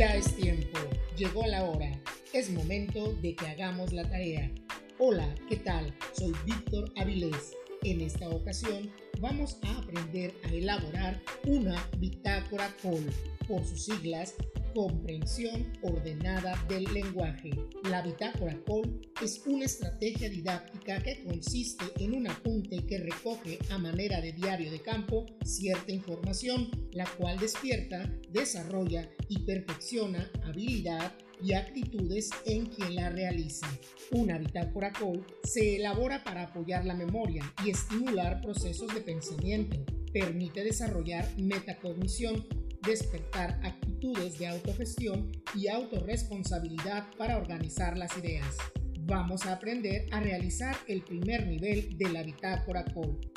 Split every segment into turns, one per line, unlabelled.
Ya es tiempo, llegó la hora, es momento de que hagamos la tarea. Hola, ¿qué tal? Soy Víctor Avilés. En esta ocasión vamos a aprender a elaborar una bitácora COL, por sus siglas Comprensión Ordenada del Lenguaje. La bitácora COL es una estrategia didáctica que consiste en un apunte que recoge a manera de diario de campo cierta información, la cual despierta, desarrolla y perfecciona habilidad y actitudes en quien la realiza. Una bitácora COL se elabora para apoyar la memoria y estimular procesos de pensamiento. Permite desarrollar metacognición, despertar actitudes de autogestión y autorresponsabilidad para organizar las ideas. Vamos a aprender a realizar el primer nivel de la bitácora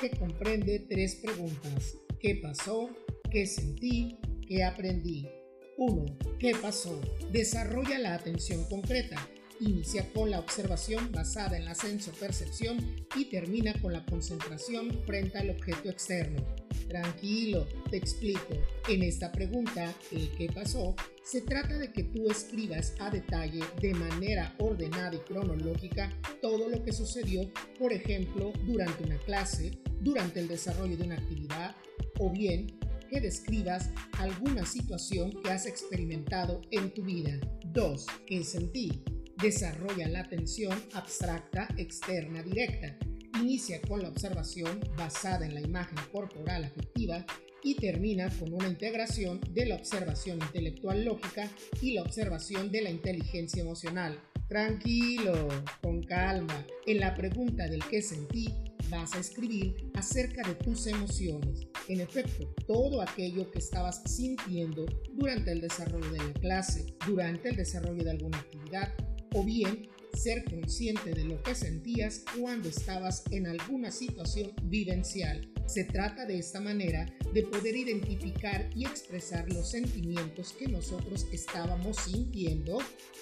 que comprende tres preguntas. ¿Qué pasó? ¿Qué sentí? ¿Qué aprendí? 1. ¿Qué pasó? Desarrolla la atención concreta. Inicia con la observación basada en la senso-percepción y termina con la concentración frente al objeto externo. Tranquilo, te explico. En esta pregunta, el qué pasó, se trata de que tú escribas a detalle, de manera ordenada y cronológica, todo lo que sucedió, por ejemplo, durante una clase, durante el desarrollo de una actividad, o bien que describas alguna situación que has experimentado en tu vida. 2. ¿Qué sentí? Desarrolla la atención abstracta externa directa. Inicia con la observación basada en la imagen corporal afectiva y termina con una integración de la observación intelectual lógica y la observación de la inteligencia emocional. Tranquilo, con calma. En la pregunta del qué sentí, vas a escribir acerca de tus emociones. En efecto, todo aquello que estabas sintiendo durante el desarrollo de la clase, durante el desarrollo de alguna actividad, o bien ser consciente de lo que sentías cuando estabas en alguna situación vivencial. Se trata de esta manera de poder identificar y expresar los sentimientos que nosotros estábamos sintiendo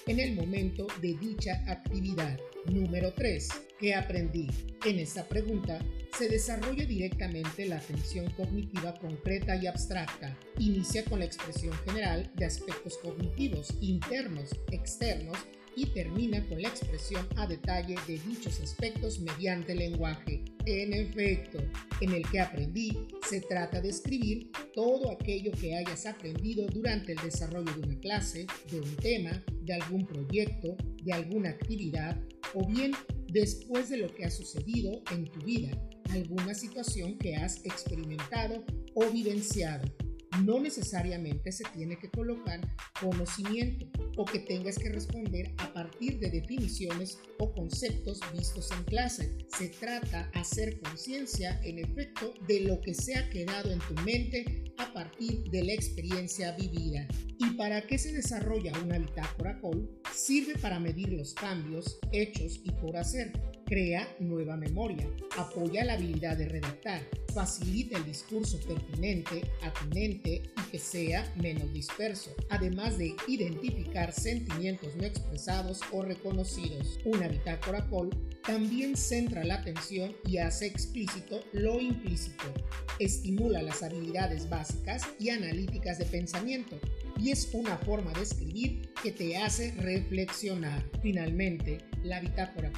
en el momento de dicha actividad. Número 3. ¿Qué aprendí? En esta pregunta se desarrolla directamente la atención cognitiva concreta y abstracta. Inicia con la expresión general de aspectos cognitivos internos, externos y termina con la expresión a detalle de dichos aspectos mediante lenguaje. En efecto, en el que aprendí se trata de escribir todo aquello que hayas aprendido durante el desarrollo de una clase, de un tema, de algún proyecto, de alguna actividad o bien después de lo que ha sucedido en tu vida, alguna situación que has experimentado o vivenciado no necesariamente se tiene que colocar conocimiento o que tengas que responder a partir de definiciones o conceptos vistos en clase. Se trata hacer conciencia, en efecto, de lo que se ha quedado en tu mente a partir de la experiencia vivida. ¿Y para qué se desarrolla una bitácora COL? Sirve para medir los cambios, hechos y por hacer crea nueva memoria, apoya la habilidad de redactar, facilita el discurso pertinente, atinente y que sea menos disperso, además de identificar sentimientos no expresados o reconocidos. Una bitácora call también centra la atención y hace explícito lo implícito, estimula las habilidades básicas y analíticas de pensamiento, y es una forma de escribir que te hace reflexionar. Finalmente, la bitácora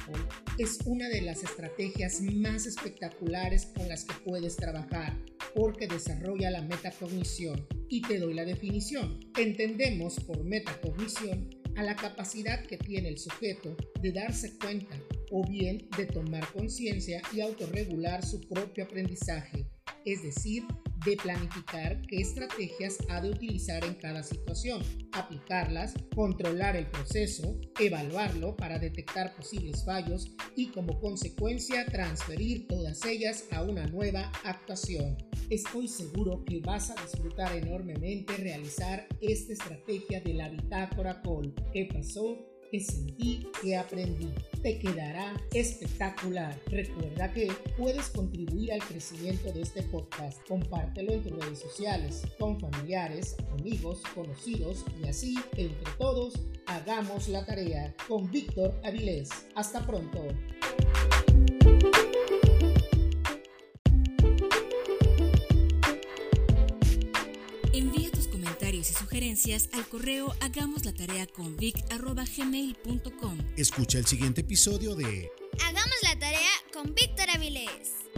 es una de las estrategias más espectaculares con las que puedes trabajar porque desarrolla la metacognición. Y te doy la definición. Entendemos por metacognición a la capacidad que tiene el sujeto de darse cuenta o bien de tomar conciencia y autorregular su propio aprendizaje, es decir, de planificar qué estrategias ha de utilizar en cada situación, aplicarlas, controlar el proceso, evaluarlo para detectar posibles fallos y como consecuencia transferir todas ellas a una nueva actuación. Estoy seguro que vas a disfrutar enormemente realizar esta estrategia de la bitácora call. ¿Qué pasó? Que sentí, que aprendí. Te quedará espectacular. Recuerda que puedes contribuir al crecimiento de este podcast. Compártelo en tus redes sociales, con familiares, amigos, conocidos y así, entre todos, hagamos la tarea. Con Víctor Avilés. Hasta pronto.
Sugerencias al correo hagamos la tarea con
Escucha el siguiente episodio de
Hagamos la tarea con Víctor Avilés.